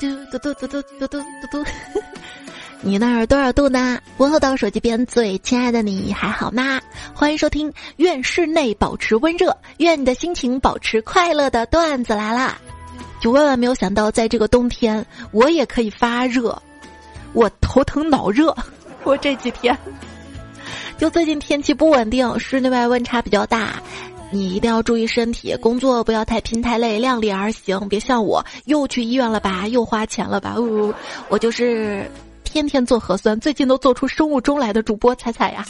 嘟嘟嘟嘟嘟嘟嘟嘟，你那儿多少度呢？问候到手机边最亲爱的你还好吗？欢迎收听，愿室内保持温热，愿你的心情保持快乐的段子来啦！就万万没有想到，在这个冬天，我也可以发热，我头疼脑热，我这几天，就最近天气不稳定，室内外温差比较大。你一定要注意身体，工作不要太拼太累，量力而行，别像我又去医院了吧，又花钱了吧。呜，我就是天天做核酸，最近都做出生物钟来的主播彩彩呀。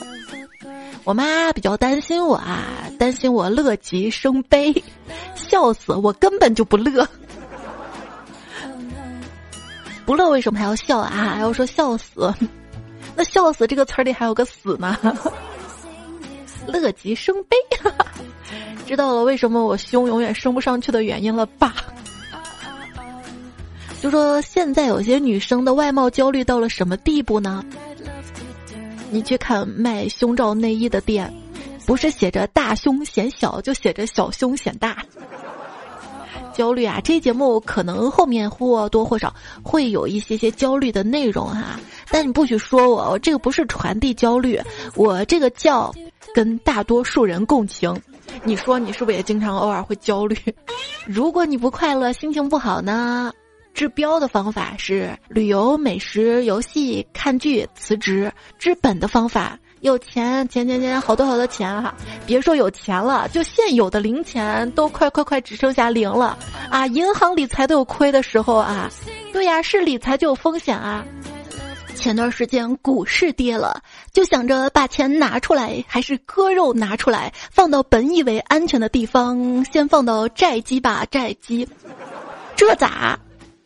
我妈比较担心我啊，担心我乐极生悲，笑死我根本就不乐，不乐为什么还要笑啊？还要说笑死？那笑死这个词儿里还有个死呢？乐极生悲。知道了为什么我胸永远升不上去的原因了吧？就说现在有些女生的外貌焦虑到了什么地步呢？你去看卖胸罩内衣的店，不是写着大胸显小，就写着小胸显大。焦虑啊！这节目可能后面或多或少会有一些些焦虑的内容哈，但你不许说我，这个不是传递焦虑，我这个叫跟大多数人共情。你说你是不是也经常偶尔会焦虑？如果你不快乐、心情不好呢？治标的方法是旅游、美食、游戏、看剧、辞职。治本的方法，有钱，钱钱钱，好多好多钱哈！别说有钱了，就现有的零钱都快快快只剩下零了啊！银行理财都有亏的时候啊！对呀，是理财就有风险啊！前段时间股市跌了，就想着把钱拿出来，还是割肉拿出来，放到本以为安全的地方，先放到债基吧，债基。这咋？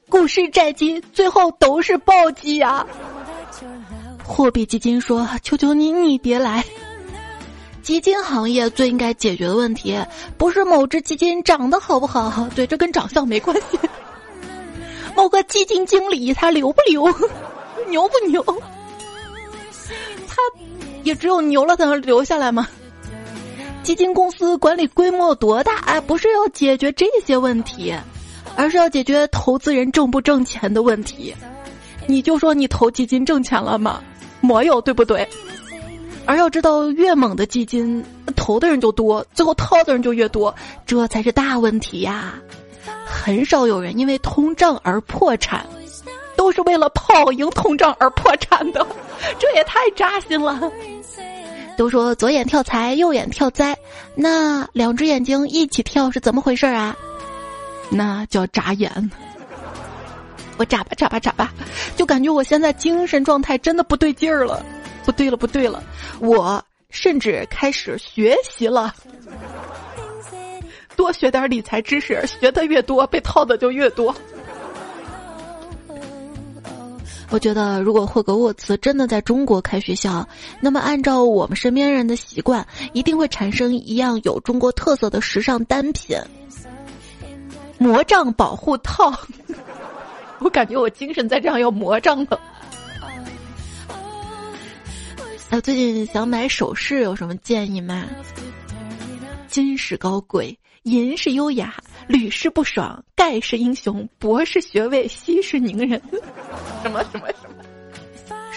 股市债基最后都是暴击啊！货币基金说：“求求你，你别来。”基金行业最应该解决的问题，不是某只基金长得好不好，对，这跟长相没关系。某个基金经理他留不牛？牛不牛？他也只有牛了才能留下来吗？基金公司管理规模有多大？哎，不是要解决这些问题，而是要解决投资人挣不挣钱的问题。你就说你投基金挣钱了吗？没有，对不对？而要知道，越猛的基金投的人就多，最后套的人就越多，这才是大问题呀！很少有人因为通胀而破产。都是为了跑赢通胀而破产的，这也太扎心了。都说左眼跳财，右眼跳灾，那两只眼睛一起跳是怎么回事啊？那叫眨眼。我眨吧眨吧眨吧，就感觉我现在精神状态真的不对劲儿了。不对了，不对了，我甚至开始学习了，多学点理财知识，学的越多，被套的就越多。我觉得，如果霍格沃茨真的在中国开学校，那么按照我们身边人的习惯，一定会产生一样有中国特色的时尚单品——魔杖保护套。我感觉我精神在这样要魔杖了。最近想买首饰，有什么建议吗？金是高贵，银是优雅。屡试不爽，盖是英雄，博士学位，息事宁人。什么什么什么？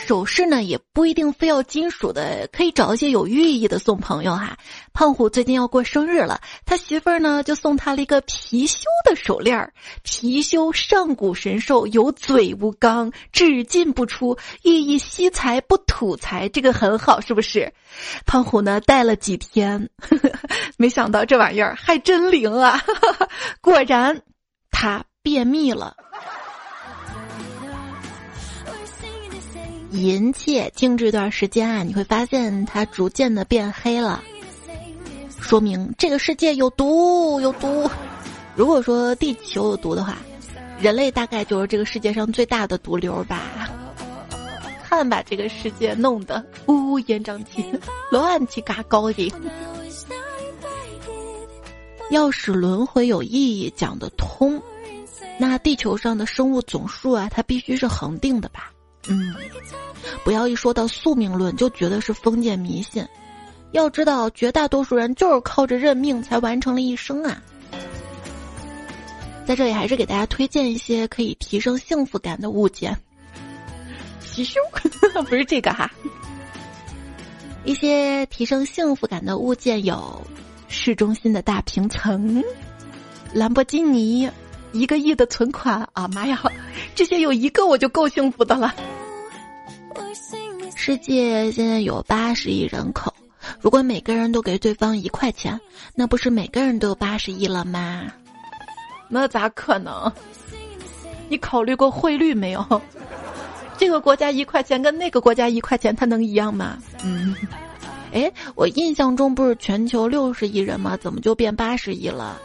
首饰呢，也不一定非要金属的，可以找一些有寓意的送朋友哈。胖虎最近要过生日了，他媳妇儿呢就送他了一个貔貅的手链儿。貔貅上古神兽，有嘴无肛，只进不出，寓意惜财不吐财，这个很好，是不是？胖虎呢戴了几天，没想到这玩意儿还真灵啊！果然，他便秘了。银器静置一段时间啊，你会发现它逐渐的变黑了，说明这个世界有毒有毒。如果说地球有毒的话，人类大概就是这个世界上最大的毒瘤吧。看把这个世界弄得乌烟瘴气、乱七八糟的。要使轮回有意义、讲得通，那地球上的生物总数啊，它必须是恒定的吧？嗯，不要一说到宿命论就觉得是封建迷信。要知道，绝大多数人就是靠着认命才完成了一生啊。在这里还是给大家推荐一些可以提升幸福感的物件。貔貅 不是这个哈，一些提升幸福感的物件有市中心的大平层、兰博基尼、一个亿的存款啊妈呀，这些有一个我就够幸福的了。世界现在有八十亿人口，如果每个人都给对方一块钱，那不是每个人都有八十亿了吗？那咋可能？你考虑过汇率没有？这个国家一块钱跟那个国家一块钱，它能一样吗？嗯，哎，我印象中不是全球六十亿人吗？怎么就变八十亿了？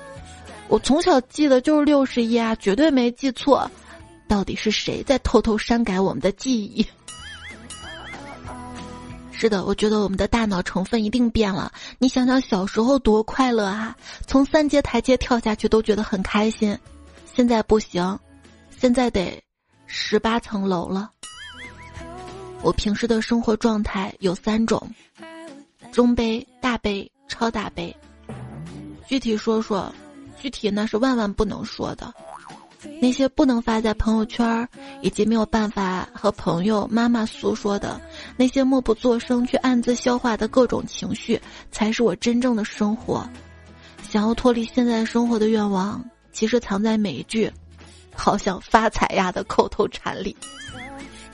我从小记得就是六十亿啊，绝对没记错。到底是谁在偷偷删改我们的记忆？是的，我觉得我们的大脑成分一定变了。你想想小时候多快乐啊，从三阶台阶跳下去都觉得很开心，现在不行，现在得十八层楼了。我平时的生活状态有三种：中杯、大杯、超大杯。具体说说，具体那是万万不能说的。那些不能发在朋友圈，以及没有办法和朋友、妈妈诉说的，那些默不作声却暗自消化的各种情绪，才是我真正的生活。想要脱离现在生活的愿望，其实藏在每一句“好想发财呀”的口头禅里。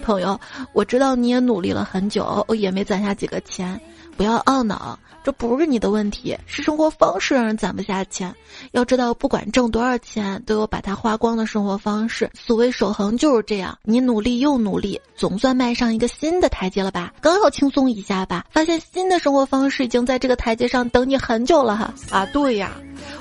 朋友，我知道你也努力了很久，也没攒下几个钱，不要懊恼，这不是你的问题，是生活方式让人攒不下钱。要知道，不管挣多少钱，都有把它花光的生活方式。所谓守恒就是这样，你努力又努力，总算迈上一个新的台阶了吧？刚要轻松一下吧，发现新的生活方式已经在这个台阶上等你很久了哈。啊，对呀，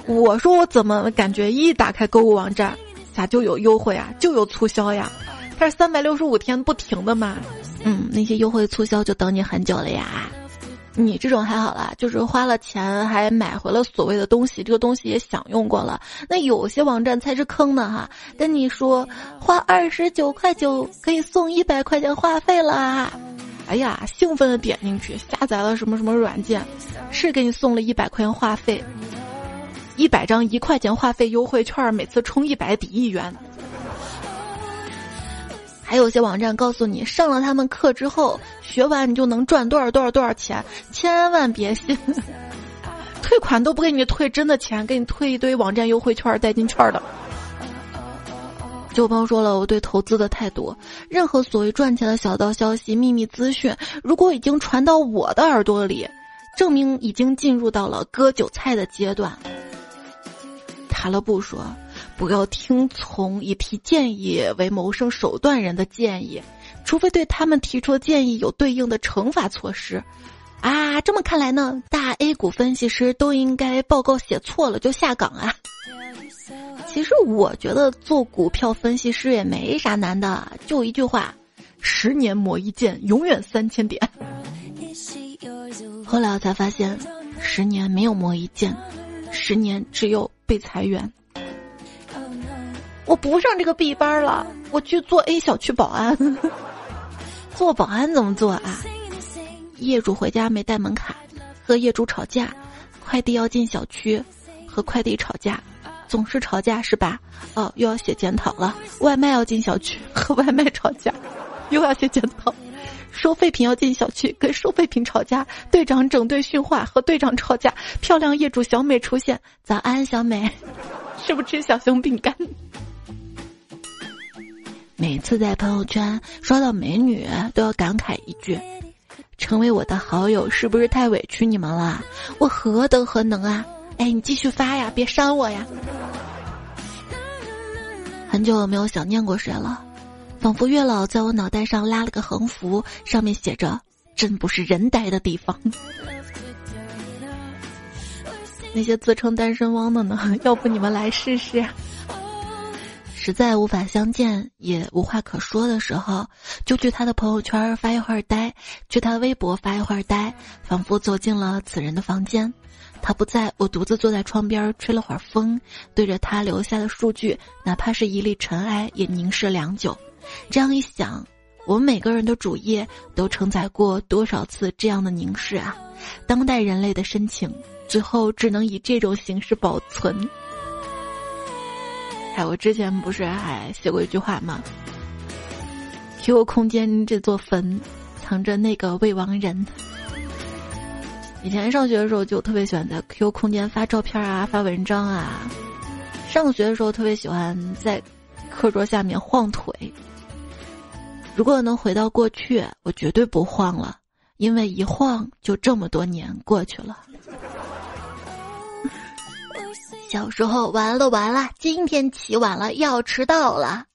我说我怎么感觉一打开购物网站，咋就有优惠啊，就有促销呀？它是三百六十五天不停的嘛，嗯，那些优惠促销就等你很久了呀。你这种还好啦，就是花了钱还买回了所谓的东西，这个东西也享用过了。那有些网站才是坑呢哈，跟你说花二十九块九可以送一百块钱话费啦，哎呀，兴奋的点进去下载了什么什么软件，是给你送了一百块钱话费，一百张一块钱话费优惠券，每次充一百抵一元。还有些网站告诉你，上了他们课之后，学完你就能赚多少多少多少钱，千万别信，退款都不给你退真的钱，给你退一堆网站优惠券、代金券的。就朋友说了，我对投资的态度，任何所谓赚钱的小道消息、秘密资讯，如果已经传到我的耳朵里，证明已经进入到了割韭菜的阶段。塔勒布说。不要听从以提建议为谋生手段人的建议，除非对他们提出的建议有对应的惩罚措施。啊，这么看来呢，大 A 股分析师都应该报告写错了就下岗啊。其实我觉得做股票分析师也没啥难的，就一句话：十年磨一剑，永远三千点。后来我才发现，十年没有磨一剑，十年只有被裁员。我不上这个 B 班了，我去做 A 小区保安。做保安怎么做啊？业主回家没带门卡，和业主吵架，快递要进小区，和快递吵架，总是吵架是吧？哦，又要写检讨了。外卖要进小区，和外卖吵架，又要写检讨。收废品要进小区，跟收废品吵架。队长整队训话，和队长吵架。漂亮业主小美出现，早安小美，吃不吃小熊饼干？每次在朋友圈刷到美女，都要感慨一句：“成为我的好友是不是太委屈你们了？我何德何能啊？”哎，你继续发呀，别删我呀！很久没有想念过谁了，仿佛月老在我脑袋上拉了个横幅，上面写着：“真不是人待的地方。”那些自称单身汪的呢？要不你们来试试？实在无法相见，也无话可说的时候，就去他的朋友圈发一会儿呆，去他微博发一会儿呆，仿佛走进了此人的房间。他不在，我独自坐在窗边吹了会儿风，对着他留下的数据，哪怕是一粒尘埃，也凝视良久。这样一想，我们每个人的主页都承载过多少次这样的凝视啊！当代人类的深情，最后只能以这种形式保存。哎，我之前不是还写过一句话吗？QQ 空间这座坟，藏着那个未亡人。以前上学的时候就特别喜欢在 QQ 空间发照片啊，发文章啊。上学的时候特别喜欢在课桌下面晃腿。如果能回到过去，我绝对不晃了，因为一晃就这么多年过去了。小时候完了完了，今天起晚了要迟到了。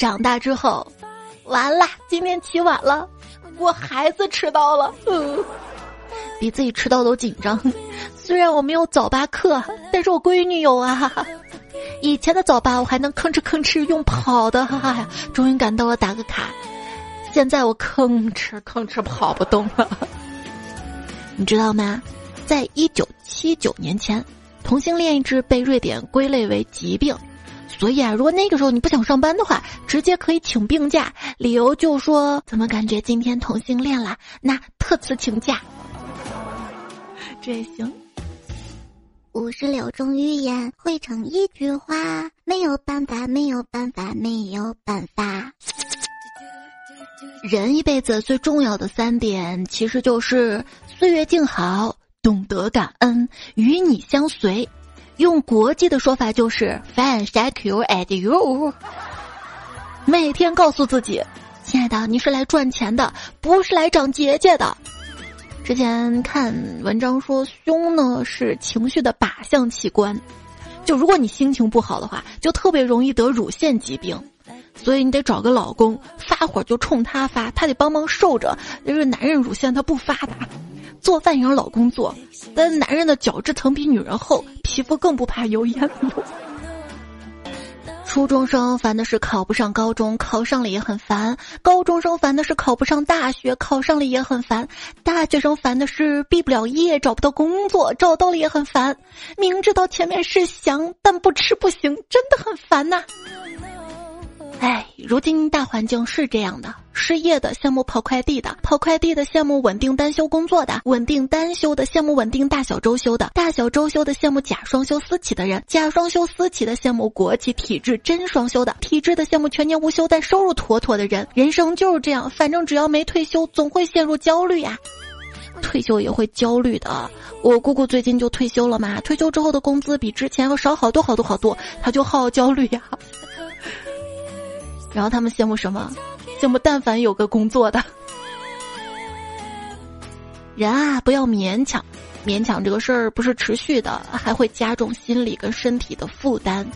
长大之后，完了，今天起晚了，我孩子迟到了，比自己迟到都紧张。虽然我没有早八课，但是我闺女有啊。以前的早八我还能吭哧吭哧用跑的，哈哈，终于赶到了，打个卡。现在我吭哧吭哧跑不动了，你知道吗？在一九七九年前。同性恋一直被瑞典归类为疾病，所以啊，如果那个时候你不想上班的话，直接可以请病假，理由就说怎么感觉今天同性恋了，那特此请假，这也行。五十六种语言汇成一句话，没有办法，没有办法，没有办法。人一辈子最重要的三点，其实就是岁月静好。懂得感恩，与你相随。用国际的说法就是 “Fine, thank you, and you”。每天告诉自己，亲爱的，你是来赚钱的，不是来长结节的。之前看文章说，胸呢是情绪的靶向器官，就如果你心情不好的话，就特别容易得乳腺疾病。所以你得找个老公，发火就冲他发，他得帮忙受着。因为男人乳腺他不发达。做饭也让老公做，但男人的角质层比女人厚，皮肤更不怕油烟。初中生烦的是考不上高中，考上了也很烦；高中生烦的是考不上大学，考上了也很烦；大学生烦的是毕不了业，找不到工作，找到了也很烦。明知道前面是翔，但不吃不行，真的很烦呐。哎，如今大环境是这样的：失业的羡慕跑快递的，跑快递的羡慕稳定单休工作的，稳定单休的羡慕稳定大小周休的，大小周休的羡慕假双休私企的人，假双休私企的羡慕国企体制真双休的，体制的羡慕全年无休但收入妥妥的人。人生就是这样，反正只要没退休，总会陷入焦虑呀。退休也会焦虑的。我姑姑最近就退休了嘛，退休之后的工资比之前要少好多好多好多，她就好焦虑呀。然后他们羡慕什么？羡慕但凡有个工作的人啊！不要勉强，勉强这个事儿不是持续的，还会加重心理跟身体的负担。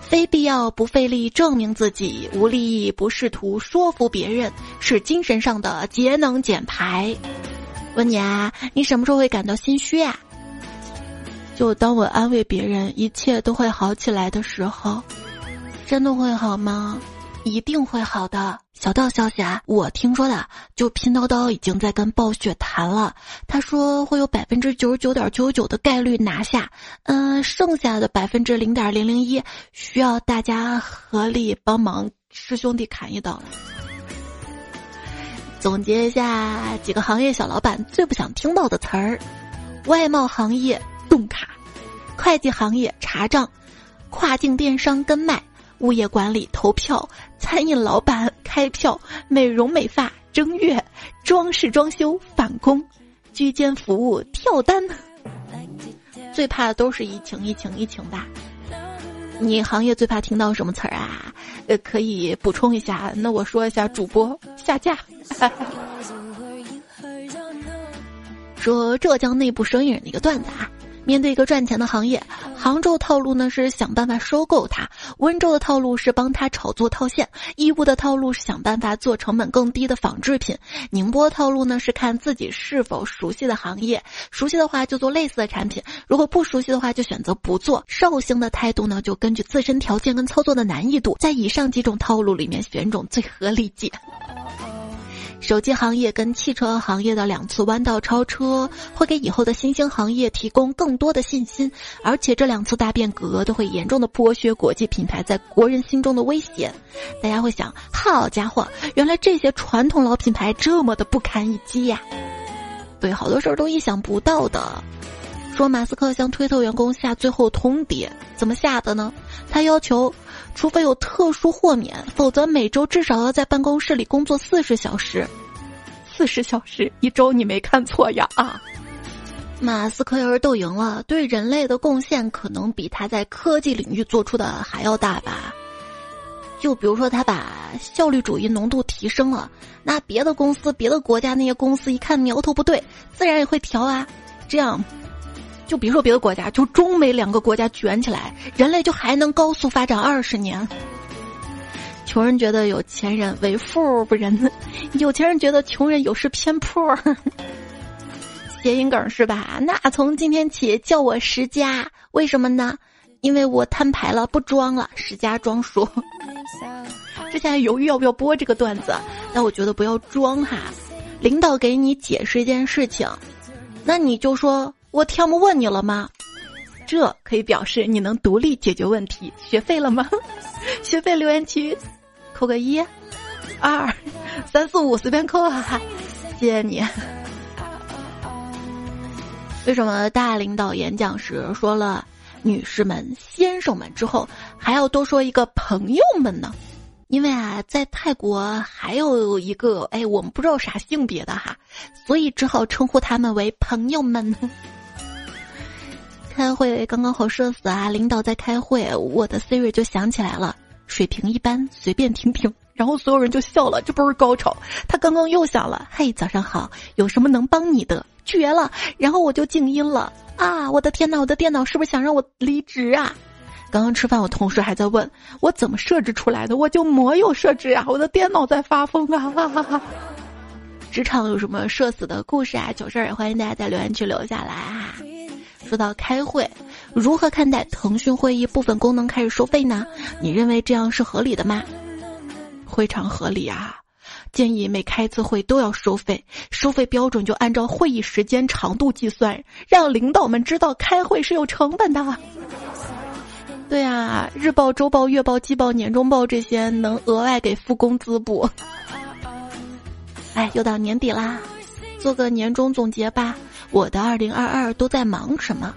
非必要不费力证明自己，无利益不试图说服别人，是精神上的节能减排。问你啊，你什么时候会感到心虚啊？就当我安慰别人一切都会好起来的时候，真的会好吗？一定会好的。小道消息啊，我听说的，就拼多多已经在跟暴雪谈了。他说会有百分之九十九点九九的概率拿下，嗯，剩下的百分之零点零零一需要大家合力帮忙，师兄弟砍一刀。总结一下几个行业小老板最不想听到的词儿：外贸行业冻卡，会计行业查账，跨境电商跟卖。物业管理投票，餐饮老板开票，美容美发正月，装饰装修返工，居间服务跳单。最怕的都是疫情，疫情，疫情吧。你行业最怕听到什么词儿啊？呃，可以补充一下。那我说一下，主播下架。说浙江内部生意人的一个段子啊。面对一个赚钱的行业，杭州套路呢是想办法收购它，温州的套路是帮他炒作套现，义乌的套路是想办法做成本更低的仿制品，宁波套路呢是看自己是否熟悉的行业，熟悉的话就做类似的产品，如果不熟悉的话就选择不做。绍兴的态度呢就根据自身条件跟操作的难易度，在以上几种套路里面选种最合理解。手机行业跟汽车行业的两次弯道超车，会给以后的新兴行业提供更多的信心，而且这两次大变革都会严重的剥削国际品牌在国人心中的威胁。大家会想，好家伙，原来这些传统老品牌这么的不堪一击呀！对，好多事儿都意想不到的。说马斯克向推特员工下最后通牒，怎么下的呢？他要求，除非有特殊豁免，否则每周至少要在办公室里工作四十小时。四十小时一周，你没看错呀啊！马斯克要是斗赢了，对人类的贡献可能比他在科技领域做出的还要大吧。就比如说，他把效率主义浓度提升了，那别的公司、别的国家那些公司一看苗头不对，自然也会调啊。这样，就比如说别的国家，就中美两个国家卷起来，人类就还能高速发展二十年。穷人觉得有钱人为富不仁，有钱人觉得穷人有失偏颇。谐音梗是吧？那从今天起叫我石家，为什么呢？因为我摊牌了，不装了，石家庄说。之前犹豫要不要播这个段子，但我觉得不要装哈。领导给你解释一件事情，那你就说我天不问你了吗？这可以表示你能独立解决问题。学废了吗？学费留言区扣个一、二、三四五随便扣哈哈！谢谢你。为什么大领导演讲时说了？女士们、先生们之后，还要多说一个朋友们呢，因为啊，在泰国还有一个哎，我们不知道啥性别的哈，所以只好称呼他们为朋友们。开会刚刚好社死啊！领导在开会，我的 Siri 就响起来了，水平一般，随便听听。然后所有人就笑了，这不是高潮。他刚刚又响了，嘿，早上好，有什么能帮你的？绝了！然后我就静音了。啊！我的天哪，我的电脑是不是想让我离职啊？刚刚吃饭，我同事还在问我怎么设置出来的，我就没有设置啊！我的电脑在发疯啊！哈哈哈 职场有什么社死的故事啊？糗事儿也欢迎大家在留言区留下来啊！说到开会，如何看待腾讯会议部分功能开始收费呢？你认为这样是合理的吗？非常合理啊！建议每开一次会都要收费，收费标准就按照会议时间长度计算，让领导们知道开会是有成本的。对啊，日报、周报、月报、季报、年终报这些能额外给付工资不？哎，又到年底啦，做个年终总结吧。我的二零二二都在忙什么？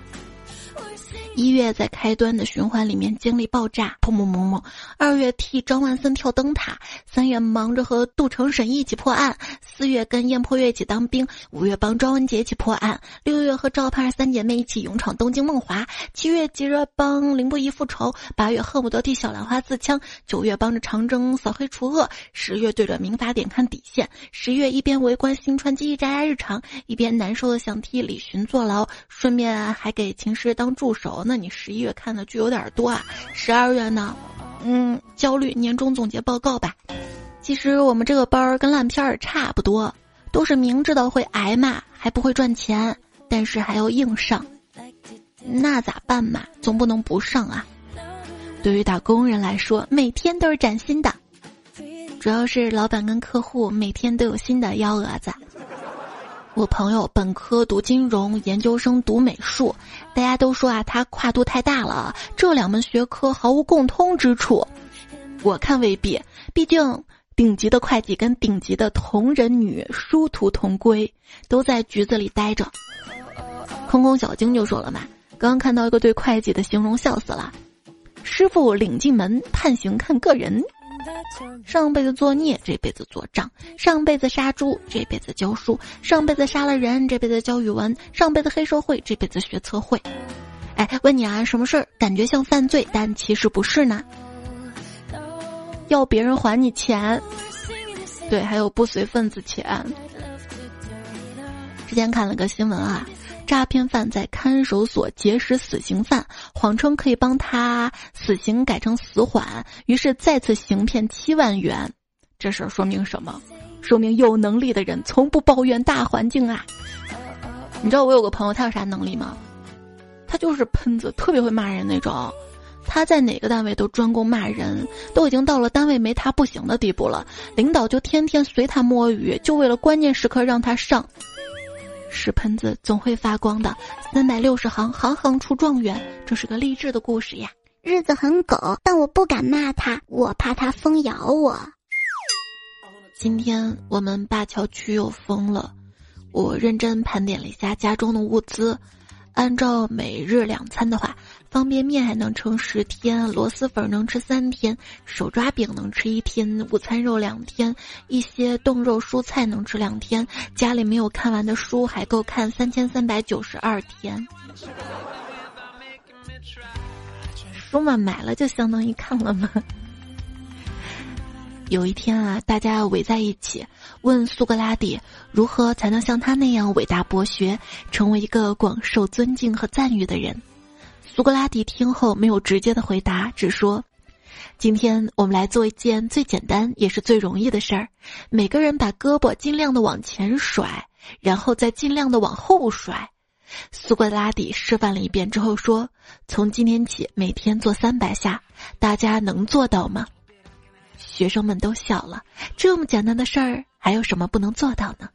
一月在开端的循环里面经历爆炸，砰砰砰砰；二月替张万森跳灯塔，三月忙着和杜成沈一起破案，四月跟燕破月一起当兵，五月帮庄文杰一起破案，六月和赵盼儿三姐妹一起勇闯东京梦华，七月急着帮林不疑复仇，八月恨不得替小兰花自枪，九月帮着长征扫黑除恶，十月对着民法典看底线，十月一边围观新川记忆扎压日常，一边难受的想替李寻坐牢，顺便还给秦师当助手。那你十一月看的剧有点多啊，十二月呢，嗯，焦虑年终总结报告吧。其实我们这个班儿跟烂片儿差不多，都是明知道会挨骂，还不会赚钱，但是还要硬上。那咋办嘛？总不能不上啊。对于打工人来说，每天都是崭新的，主要是老板跟客户每天都有新的幺蛾子。我朋友本科读金融，研究生读美术，大家都说啊，他跨度太大了，这两门学科毫无共通之处。我看未必，毕竟顶级的会计跟顶级的同人女殊途同归，都在局子里待着。空空小精就说了嘛，刚刚看到一个对会计的形容，笑死了。师傅领进门，判刑看个人。上辈子作孽，这辈子做账；上辈子杀猪，这辈子教书；上辈子杀了人，这辈子教语文；上辈子黑社会，这辈子学测绘。哎，问你啊，什么事儿感觉像犯罪，但其实不是呢？要别人还你钱，对，还有不随份子钱。之前看了个新闻啊。诈骗犯在看守所结识死刑犯，谎称可以帮他死刑改成死缓，于是再次行骗七万元。这事儿说明什么？说明有能力的人从不抱怨大环境啊！你知道我有个朋友，他有啥能力吗？他就是喷子，特别会骂人那种。他在哪个单位都专攻骂人，都已经到了单位没他不行的地步了。领导就天天随他摸鱼，就为了关键时刻让他上。屎盆子总会发光的，三百六十行，行行出状元。这是个励志的故事呀。日子很狗，但我不敢骂他，我怕他疯咬我。今天我们灞桥区又封了，我认真盘点了一下家中的物资，按照每日两餐的话，方便面还能撑十天，螺蛳粉能吃三天，手抓饼能吃一天，午餐肉两天，一些冻肉蔬菜能吃两天，家里没有看完的书还够看三千三百九十二天。书嘛，买了就相当于看了嘛。有一天啊，大家围在一起问苏格拉底如何才能像他那样伟大博学，成为一个广受尊敬和赞誉的人。苏格拉底听后没有直接的回答，只说：“今天我们来做一件最简单也是最容易的事儿，每个人把胳膊尽量的往前甩，然后再尽量的往后甩。”苏格拉底示范了一遍之后说：“从今天起，每天做三百下，大家能做到吗？”学生们都笑了。这么简单的事儿，还有什么不能做到呢？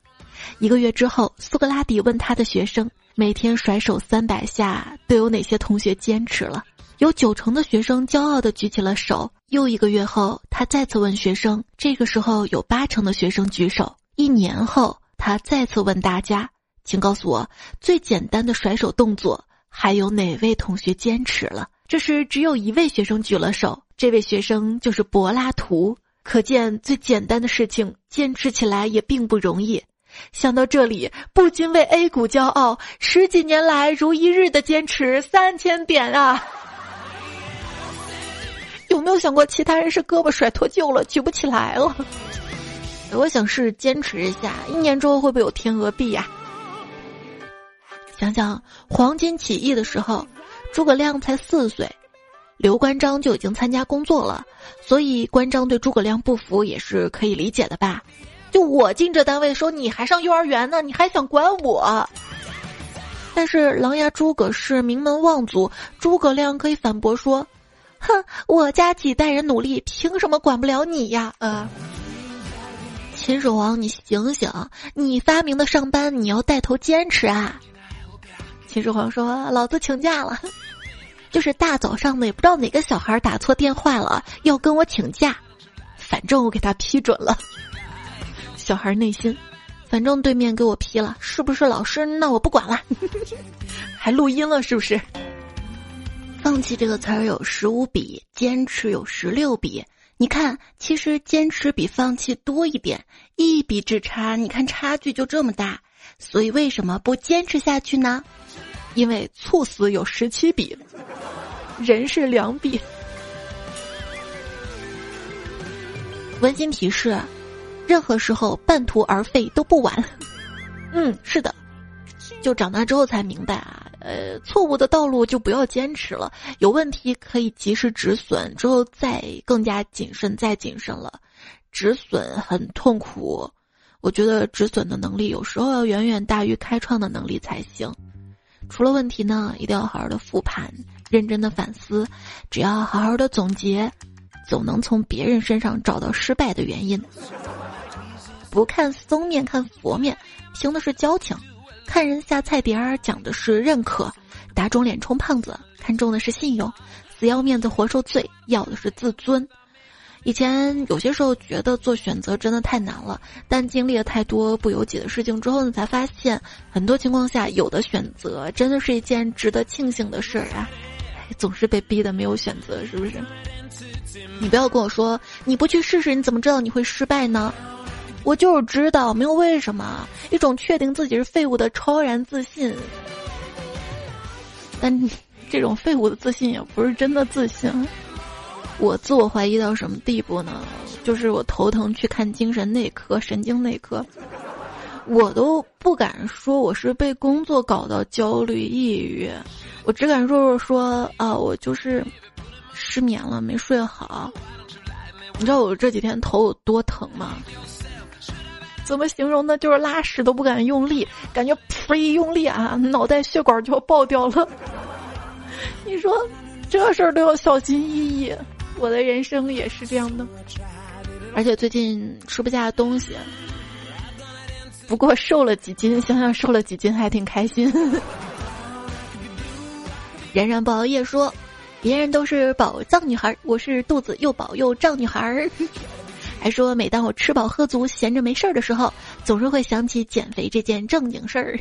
一个月之后，苏格拉底问他的学生：“每天甩手三百下，都有哪些同学坚持了？”有九成的学生骄傲地举起了手。又一个月后，他再次问学生，这个时候有八成的学生举手。一年后，他再次问大家：“请告诉我，最简单的甩手动作，还有哪位同学坚持了？”这时，只有一位学生举了手。这位学生就是柏拉图，可见最简单的事情坚持起来也并不容易。想到这里，不禁为 A 股骄傲，十几年来如一日的坚持三千点啊！有没有想过，其他人是胳膊甩脱臼了，举不起来了？我想是坚持一下，一年之后会不会有天鹅币呀？想想黄巾起义的时候，诸葛亮才四岁。刘关张就已经参加工作了，所以关张对诸葛亮不服也是可以理解的吧？就我进这单位说你还上幼儿园呢，你还想管我？但是琅琊诸葛是名门望族，诸葛亮可以反驳说：“哼，我家几代人努力，凭什么管不了你呀？”呃，秦始皇，你醒醒，你发明的上班你要带头坚持啊！秦始皇说：“老子请假了。”就是大早上的，也不知道哪个小孩打错电话了，要跟我请假，反正我给他批准了。小孩内心，反正对面给我批了，是不是老师？那我不管了，还录音了，是不是？放弃这个词儿有十五笔，坚持有十六笔。你看，其实坚持比放弃多一点，一笔之差，你看差距就这么大。所以为什么不坚持下去呢？因为猝死有十七笔。人是两笔。温馨提示：任何时候半途而废都不晚。嗯，是的，就长大之后才明白啊，呃，错误的道路就不要坚持了，有问题可以及时止损，之后再更加谨慎，再谨慎了。止损很痛苦，我觉得止损的能力有时候要远远大于开创的能力才行。出了问题呢，一定要好好的复盘。认真的反思，只要好好的总结，总能从别人身上找到失败的原因。不看僧面看佛面，凭的是交情；看人下菜碟儿，讲的是认可；打肿脸充胖子，看重的是信用；死要面子活受罪，要的是自尊。以前有些时候觉得做选择真的太难了，但经历了太多不由己的事情之后，呢才发现，很多情况下有的选择真的是一件值得庆幸的事儿啊。总是被逼的没有选择，是不是？你不要跟我说你不去试试，你怎么知道你会失败呢？我就是知道，没有为什么，一种确定自己是废物的超然自信。但 这种废物的自信也不是真的自信。我自我怀疑到什么地步呢？就是我头疼去看精神内科、神经内科，我都不敢说我是被工作搞到焦虑、抑郁。我只敢弱弱说啊，我就是失眠了，没睡好。你知道我这几天头有多疼吗？怎么形容呢？就是拉屎都不敢用力，感觉噗一用力啊，脑袋血管就要爆掉了。你说这事儿都要小心翼翼，我的人生也是这样的。而且最近吃不下东西，不过瘦了几斤，想想瘦了几斤还挺开心。冉冉不熬夜说：“别人都是宝藏女孩，我是肚子又饱又胀女孩。”还说每当我吃饱喝足、闲着没事儿的时候，总是会想起减肥这件正经事儿。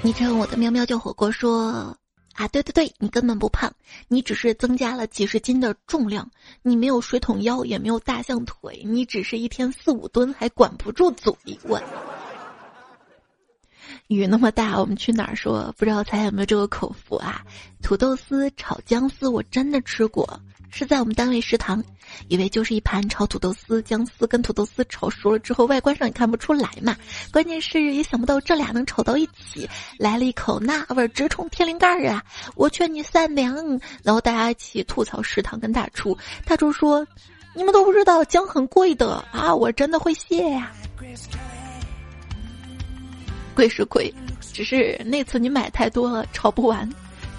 昵称我的喵喵叫火锅说。啊，对对对，你根本不胖，你只是增加了几十斤的重量，你没有水桶腰，也没有大象腿，你只是一天四五吨，还管不住嘴。我，雨那么大，我们去哪儿说？不知道猜有没有这个口福啊？土豆丝炒姜丝，我真的吃过。是在我们单位食堂，以为就是一盘炒土豆丝，姜丝跟土豆丝炒熟了之后，外观上也看不出来嘛。关键是也想不到这俩能炒到一起，来了一口那味儿直冲天灵盖儿啊！我劝你善良，然后大家一起吐槽食堂跟大厨，大厨说：“你们都不知道姜很贵的啊！”我真的会谢呀，贵是贵，只是那次你买太多了，炒不完，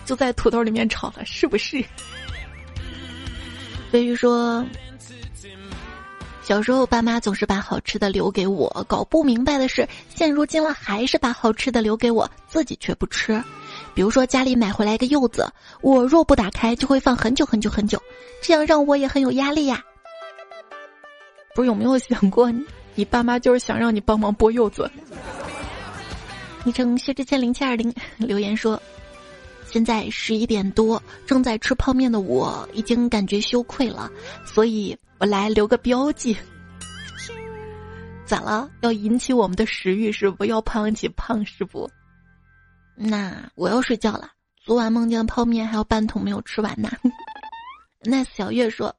就在土豆里面炒了，是不是？飞鱼说：“小时候爸妈总是把好吃的留给我，搞不明白的是，现如今了还是把好吃的留给我，自己却不吃。比如说家里买回来一个柚子，我若不打开，就会放很久很久很久，这样让我也很有压力呀。不是有没有想过，你爸妈就是想让你帮忙剥柚子？” 昵称薛之谦零七二零留言说。现在十一点多，正在吃泡面的我已经感觉羞愧了，所以我来留个标记。咋了？要引起我们的食欲是不？要胖起胖是不？那我要睡觉了。昨晚梦见泡面还有半桶没有吃完呢。那小月说，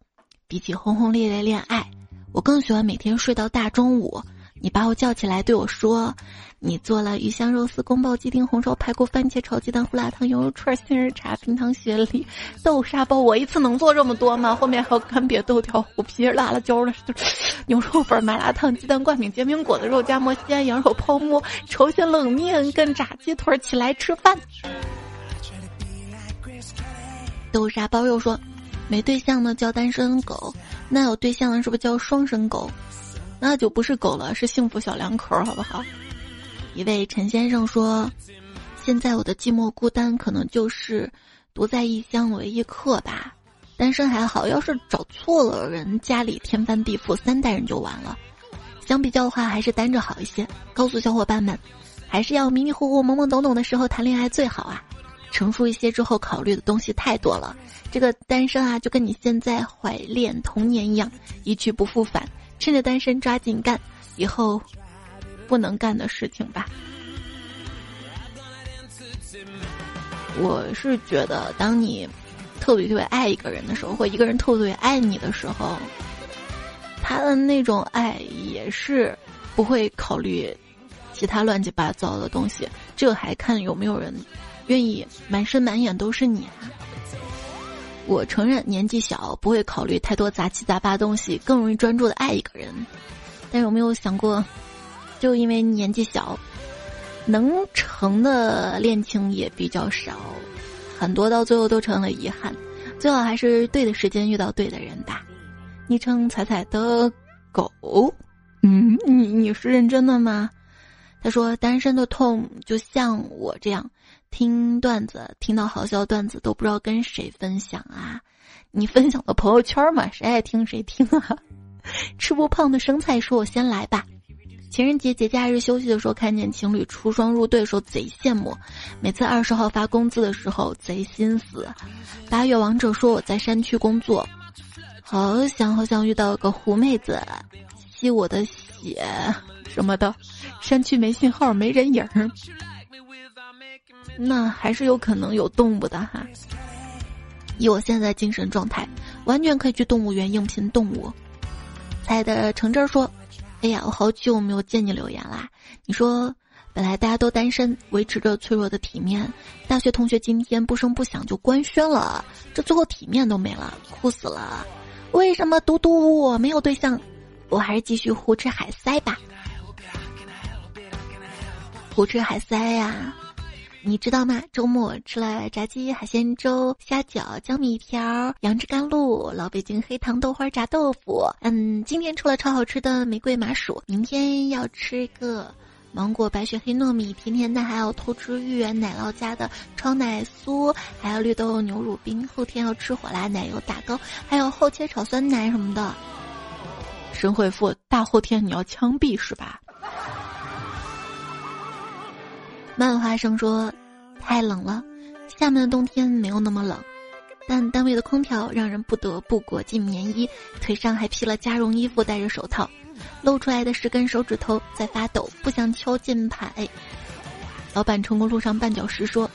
比起轰轰烈烈恋爱，我更喜欢每天睡到大中午。你把我叫起来对我说：“你做了鱼香肉丝、宫保鸡丁、红烧排骨、番茄炒鸡蛋、胡辣汤、牛肉串、杏仁茶、冰糖雪梨、豆沙包。我一次能做这么多吗？后面还有干瘪豆条、虎皮、辣辣椒的，牛肉粉、麻辣烫、鸡蛋灌饼、煎饼果子、肉夹馍、西安羊肉泡馍、朝鲜冷面跟炸鸡腿。起来吃饭。”豆沙包又说：“没对象的叫单身狗，那有对象的是不是叫双身狗？”那就不是狗了，是幸福小两口，好不好？一位陈先生说：“现在我的寂寞孤单，可能就是独在异乡为异客吧。单身还好，要是找错了人，家里天翻地覆，三代人就完了。相比较的话，还是单着好一些。告诉小伙伴们，还是要迷迷糊糊、懵懵懂懂的时候谈恋爱最好啊。成熟一些之后，考虑的东西太多了。这个单身啊，就跟你现在怀恋童年一样，一去不复返。”趁着单身抓紧干，以后不能干的事情吧。我是觉得，当你特别特别爱一个人的时候，或一个人特别特别爱你的时候，他的那种爱也是不会考虑其他乱七八糟的东西。这还看有没有人愿意满身满眼都是你。我承认年纪小，不会考虑太多杂七杂八东西，更容易专注的爱一个人。但是有没有想过，就因为年纪小，能成的恋情也比较少，很多到最后都成了遗憾。最好还是对的时间遇到对的人吧。昵称彩彩的狗，嗯，你你是认真的吗？他说单身的痛就像我这样。听段子，听到好笑段子都不知道跟谁分享啊！你分享到朋友圈嘛，谁爱听谁听啊！吃不胖的生菜说：“我先来吧。”情人节节假日休息的时候，看见情侣出双入对的时候贼羡慕。每次二十号发工资的时候贼心思。八月王者说：“我在山区工作，好想好想遇到个狐妹子，吸我的血什么的。山区没信号，没人影儿。”那还是有可能有动物的哈。以我现在精神状态，完全可以去动物园应聘动物。猜的橙汁说：“哎呀，我好久没有见你留言啦。你说，本来大家都单身，维持着脆弱的体面。大学同学今天不声不响就官宣了，这最后体面都没了，哭死了。为什么独独我没有对象？我还是继续胡吃海塞吧。胡吃海塞呀。”你知道吗？周末吃了炸鸡、海鲜粥、虾饺、江米条、杨枝甘露、老北京黑糖豆花炸豆腐。嗯，今天吃了超好吃的玫瑰麻薯，明天要吃一个芒果白雪黑糯米甜甜的，还有偷吃芋圆奶酪家的超奶酥，还有绿豆牛乳冰。后天要吃火辣奶油打糕，还有厚切炒酸奶什么的。神回复：大后天你要枪毙是吧？漫画生说：“太冷了，厦门的冬天没有那么冷，但单位的空调让人不得不裹进棉衣，腿上还披了加绒衣服，戴着手套，露出来的十根手指头在发抖，不想敲键盘。”老板成功路上绊脚石说。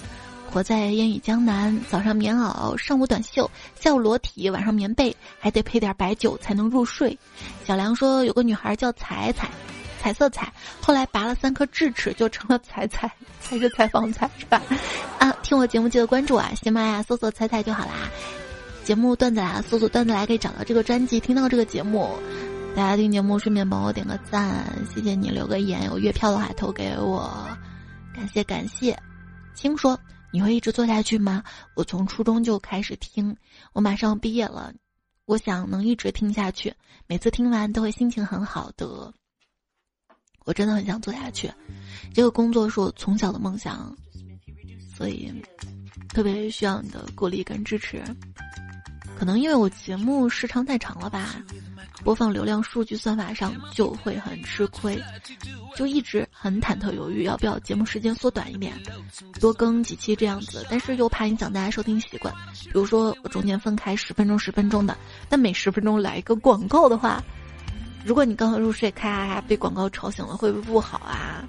活在烟雨江南，早上棉袄，上午短袖，下午裸体，晚上棉被，还得配点白酒才能入睡。小梁说有个女孩叫彩彩，彩色彩，后来拔了三颗智齿就成了彩彩，才是采访彩是吧？啊，听我节目记得关注啊，喜马拉雅搜索彩彩就好啦。节目段子来，搜索段子来可以找到这个专辑，听到这个节目。大家听节目顺便帮我点个赞，谢谢你留个言，有月票的话投给我，感谢感谢。青说。你会一直做下去吗？我从初中就开始听，我马上毕业了，我想能一直听下去，每次听完都会心情很好的。我真的很想做下去，这个工作是我从小的梦想，所以特别需要你的鼓励跟支持。可能因为我节目时长太长了吧，播放流量数据算法上就会很吃亏，就一直很忐忑犹豫，要不要节目时间缩短一点，多更几期这样子。但是又怕影响大家收听习惯，比如说我中间分开十分钟十分钟的，但每十分钟来一个广告的话，如果你刚刚入睡，咔咔咔被广告吵醒了，会不会不好啊？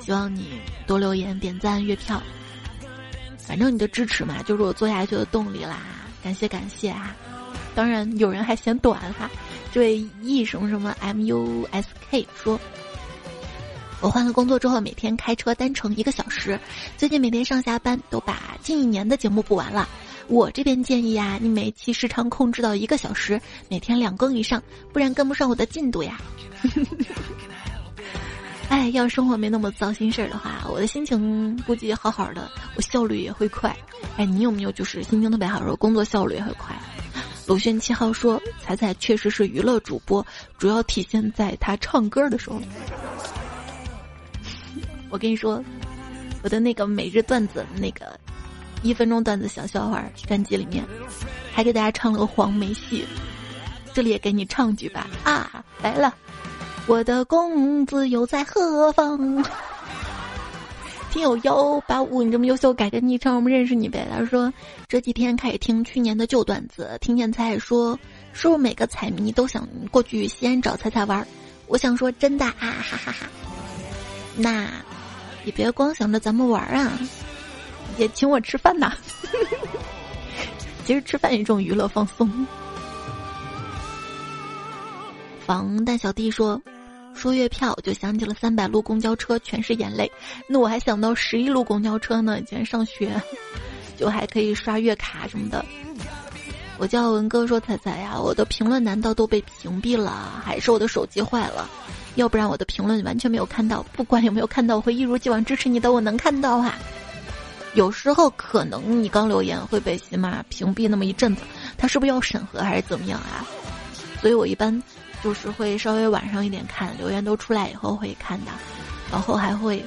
希望你多留言、点赞、月票。反正你的支持嘛，就是我做下去的动力啦！感谢感谢啊！当然有人还嫌短哈，这位 E 什么什么 M U S K 说，我换了工作之后，每天开车单程一个小时，最近每天上下班都把近一年的节目补完了。我这边建议呀，你每期时长控制到一个小时，每天两更以上，不然跟不上我的进度呀。哎，要生活没那么糟心事儿的话，我的心情估计好好的，我效率也会快。哎，你有没有就是心情特别好的时候，工作效率也会快？鲁迅七号说：“彩彩确实是娱乐主播，主要体现在他唱歌的时候。”我跟你说，我的那个每日段子那个一分钟段子小笑话专辑里面，还给大家唱了个黄梅戏，这里也给你唱句吧。啊，来了。我的公子又在何方？听友幺八五，你这么优秀，改个昵称，我们认识你呗。他说这几天开始听去年的旧段子，听见彩彩说，是不是每个彩迷都想过去西安找彩彩玩？我想说真的啊，哈哈哈。那，你别光想着咱们玩啊，也请我吃饭呐。其实吃饭也一种娱乐放松。防弹小弟说：“说月票就想起了三百路公交车，全是眼泪。那我还想到十一路公交车呢，以前上学，就还可以刷月卡什么的。”我叫文哥说：“彩彩呀，我的评论难道都被屏蔽了？还是我的手机坏了？要不然我的评论完全没有看到。不管有没有看到，我会一如既往支持你的。我能看到啊。有时候可能你刚留言会被喜马屏蔽那么一阵子，他是不是要审核还是怎么样啊？所以我一般。”就是会稍微晚上一点看留言都出来以后会看的，然后还会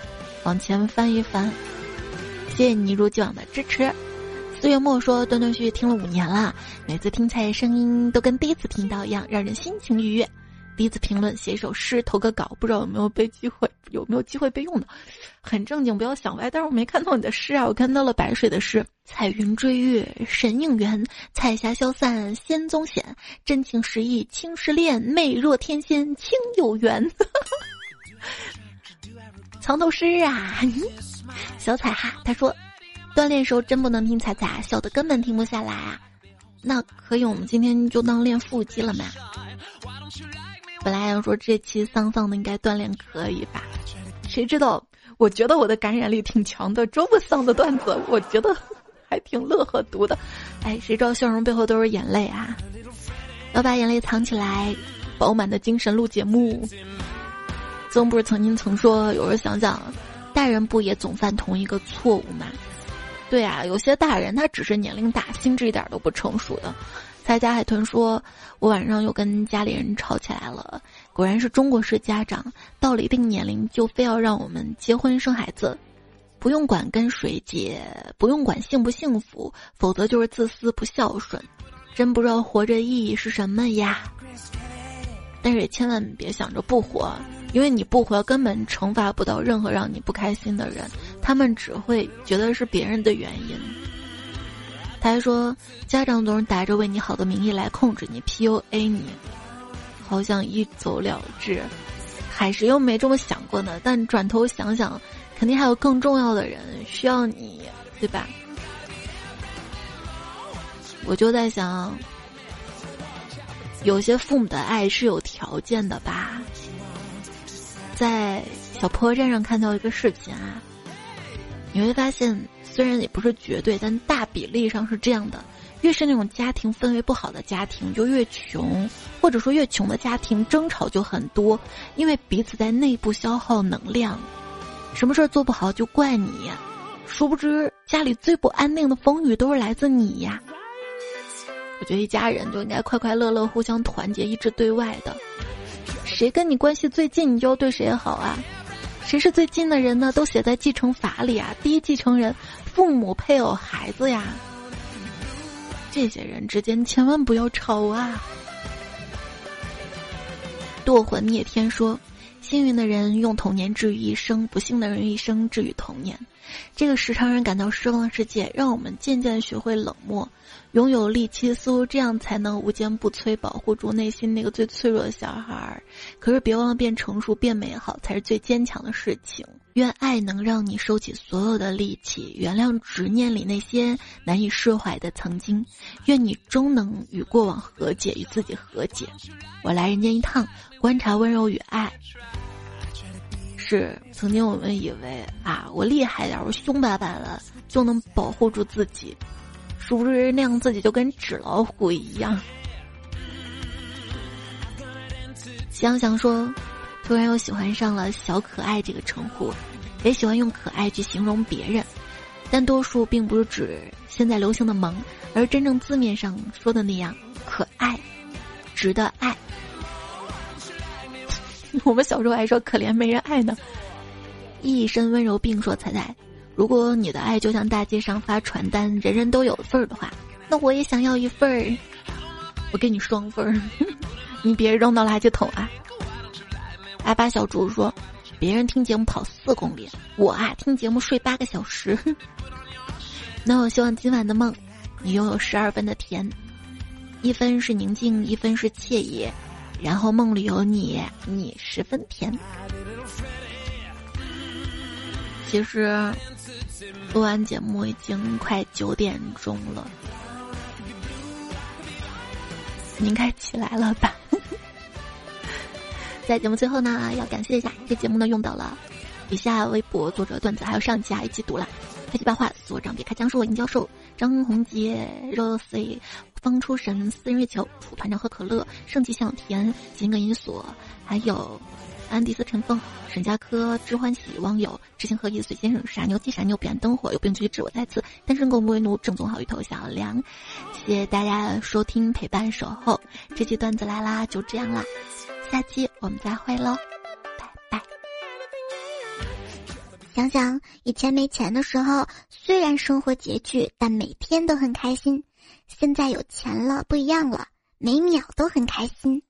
往前翻一翻。谢谢你一如既往的支持。四月末说断断续续听了五年了，每次听菜声音都跟第一次听到一样，让人心情愉悦。第一次评论写一首诗投个稿，不知道有没有被机会，有没有机会被用的？很正经，不要想歪。但是我没看到你的诗啊，我看到了白水的诗：彩云追月神应缘，彩霞消散仙踪显，真情实意青石恋，美若天仙情有缘。藏头诗啊，小彩哈，他说锻炼时候真不能听彩彩，笑的根本停不下来啊。那可以，我们今天就当练腹肌了嘛。本来要说这期丧丧的应该锻炼可以吧，谁知道？我觉得我的感染力挺强的，这么丧的段子，我觉得还挺乐呵读的。哎，谁知道笑容背后都是眼泪啊？要把眼泪藏起来，饱满的精神录节目。曾不是曾经曾说，有时候想想，大人不也总犯同一个错误吗？对啊，有些大人他只是年龄大，心智一点都不成熟的。蔡家海豚说：“我晚上又跟家里人吵起来了。果然是中国式家长，到了一定年龄就非要让我们结婚生孩子，不用管跟谁结，不用管幸不幸福，否则就是自私不孝顺。真不知道活着意义是什么呀！但是也千万别想着不活，因为你不活，根本惩罚不到任何让你不开心的人，他们只会觉得是别人的原因。他还说，家长总是打着为你好的名义来控制你、PUA 你，好想一走了之。还是又没这么想过呢，但转头想想，肯定还有更重要的人需要你，对吧？我就在想，有些父母的爱是有条件的吧？在小破站上看到一个视频啊，你会发现。虽然也不是绝对，但大比例上是这样的：越是那种家庭氛围不好的家庭，就越穷，或者说越穷的家庭争吵就很多，因为彼此在内部消耗能量，什么事儿做不好就怪你，殊不知家里最不安定的风雨都是来自你呀。我觉得一家人就应该快快乐乐、互相团结、一致对外的，谁跟你关系最近，你就要对谁好啊。谁是最近的人呢？都写在继承法里啊。第一继承人，父母、配偶、孩子呀。这些人之间千万不要吵啊。堕魂灭天说。幸运的人用童年治愈一生，不幸的人一生治愈童年。这个时常让人感到失望的世界，让我们渐渐学会冷漠，拥有力气，似乎这样才能无坚不摧，保护住内心那个最脆弱的小孩儿。可是别忘了，变成熟、变美好，才是最坚强的事情。愿爱能让你收起所有的力气，原谅执念里那些难以释怀的曾经。愿你终能与过往和解，与自己和解。我来人间一趟。观察温柔与爱，是曾经我们以为啊，我厉害点，我凶巴巴的就能保护住自己，殊不知那样自己就跟纸老虎一样。想想说，突然又喜欢上了“小可爱”这个称呼，也喜欢用可爱去形容别人，但多数并不是指现在流行的萌，而真正字面上说的那样可爱，值得爱。我们小时候还说可怜没人爱呢，一身温柔病说彩彩，如果你的爱就像大街上发传单，人人都有份儿的话，那我也想要一份儿，我给你双份儿，你别扔到垃圾桶啊。阿巴小猪说，别人听节目跑四公里，我啊听节目睡八个小时。那我希望今晚的梦，你拥有十二分的甜，一分是宁静，一分是惬意。然后梦里有你，你十分甜。其实录完节目已经快九点钟了，你应该起来了吧？在节目最后呢，要感谢一下这节目呢用到了以下微博作者段子，还有上期啊一起读了。开启八话，所长别开枪，是我尹教授张宏杰 Rose。方出神、私人月球、楚团长喝可乐、盛极向田、金格银锁，还有安迪斯陈峰、沈家科、知欢喜网友、知行合一、随先生、傻牛鸡傻牛、彼岸灯火、有病去治我再次单身狗不为奴、正宗好一头小梁，谢谢大家收听陪伴守候，这期段子来啦，就这样啦，下期我们再会喽，拜拜。想想以前没钱的时候，虽然生活拮据，但每天都很开心。现在有钱了，不一样了，每秒都很开心。